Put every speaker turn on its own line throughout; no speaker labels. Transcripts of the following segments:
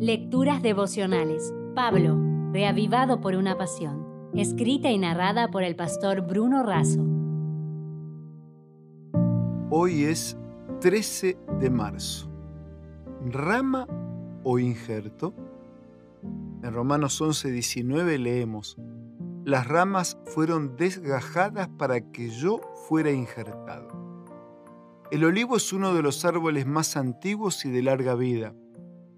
Lecturas devocionales. Pablo, reavivado por una pasión. Escrita y narrada por el pastor Bruno Razo.
Hoy es 13 de marzo. ¿Rama o injerto? En Romanos 11, 19 leemos, Las ramas fueron desgajadas para que yo fuera injertado. El olivo es uno de los árboles más antiguos y de larga vida.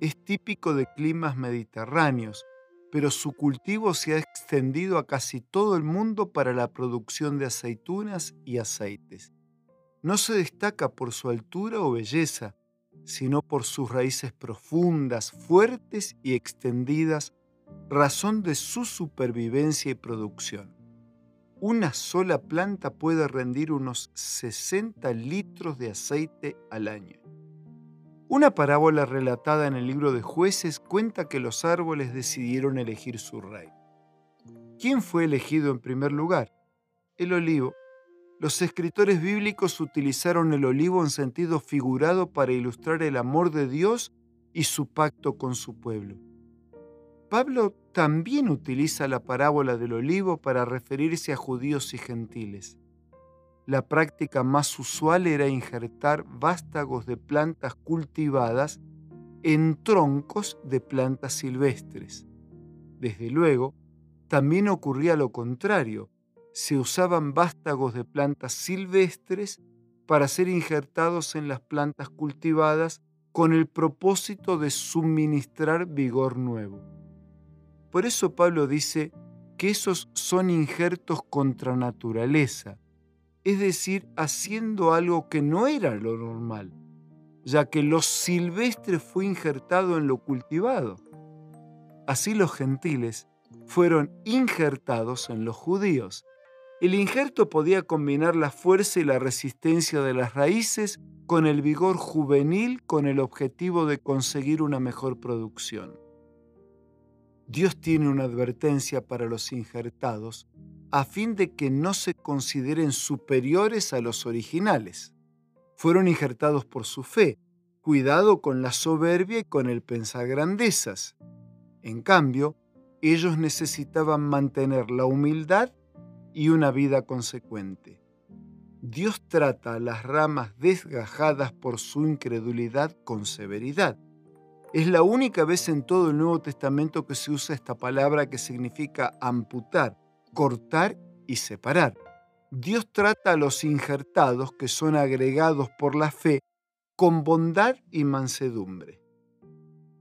Es típico de climas mediterráneos, pero su cultivo se ha extendido a casi todo el mundo para la producción de aceitunas y aceites. No se destaca por su altura o belleza, sino por sus raíces profundas, fuertes y extendidas, razón de su supervivencia y producción una sola planta puede rendir unos 60 litros de aceite al año. Una parábola relatada en el libro de jueces cuenta que los árboles decidieron elegir su rey. ¿Quién fue elegido en primer lugar? El olivo. Los escritores bíblicos utilizaron el olivo en sentido figurado para ilustrar el amor de Dios y su pacto con su pueblo. Pablo también utiliza la parábola del olivo para referirse a judíos y gentiles. La práctica más usual era injertar vástagos de plantas cultivadas en troncos de plantas silvestres. Desde luego, también ocurría lo contrario. Se usaban vástagos de plantas silvestres para ser injertados en las plantas cultivadas con el propósito de suministrar vigor nuevo. Por eso Pablo dice que esos son injertos contra naturaleza, es decir, haciendo algo que no era lo normal, ya que lo silvestre fue injertado en lo cultivado. Así los gentiles fueron injertados en los judíos. El injerto podía combinar la fuerza y la resistencia de las raíces con el vigor juvenil con el objetivo de conseguir una mejor producción. Dios tiene una advertencia para los injertados a fin de que no se consideren superiores a los originales. Fueron injertados por su fe. Cuidado con la soberbia y con el pensar grandezas. En cambio, ellos necesitaban mantener la humildad y una vida consecuente. Dios trata a las ramas desgajadas por su incredulidad con severidad. Es la única vez en todo el Nuevo Testamento que se usa esta palabra que significa amputar, cortar y separar. Dios trata a los injertados, que son agregados por la fe, con bondad y mansedumbre.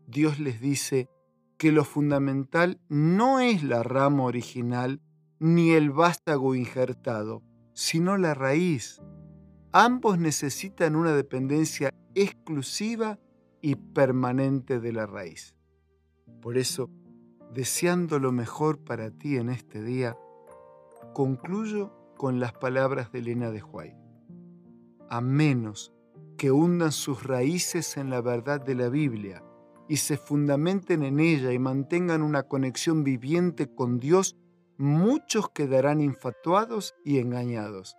Dios les dice que lo fundamental no es la rama original ni el vástago injertado, sino la raíz. Ambos necesitan una dependencia exclusiva y permanente de la raíz. Por eso, deseando lo mejor para ti en este día, concluyo con las palabras de Elena de Huay. A menos que hundan sus raíces en la verdad de la Biblia y se fundamenten en ella y mantengan una conexión viviente con Dios, muchos quedarán infatuados y engañados.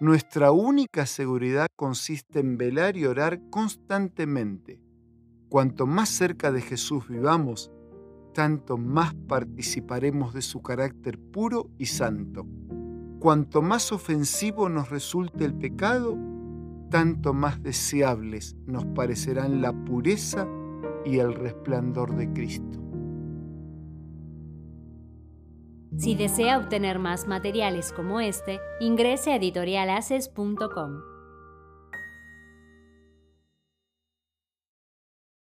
Nuestra única seguridad consiste en velar y orar constantemente Cuanto más cerca de Jesús vivamos, tanto más participaremos de su carácter puro y santo. Cuanto más ofensivo nos resulte el pecado, tanto más deseables nos parecerán la pureza y el resplandor de Cristo.
Si desea obtener más materiales como este, ingrese a editorialaces.com.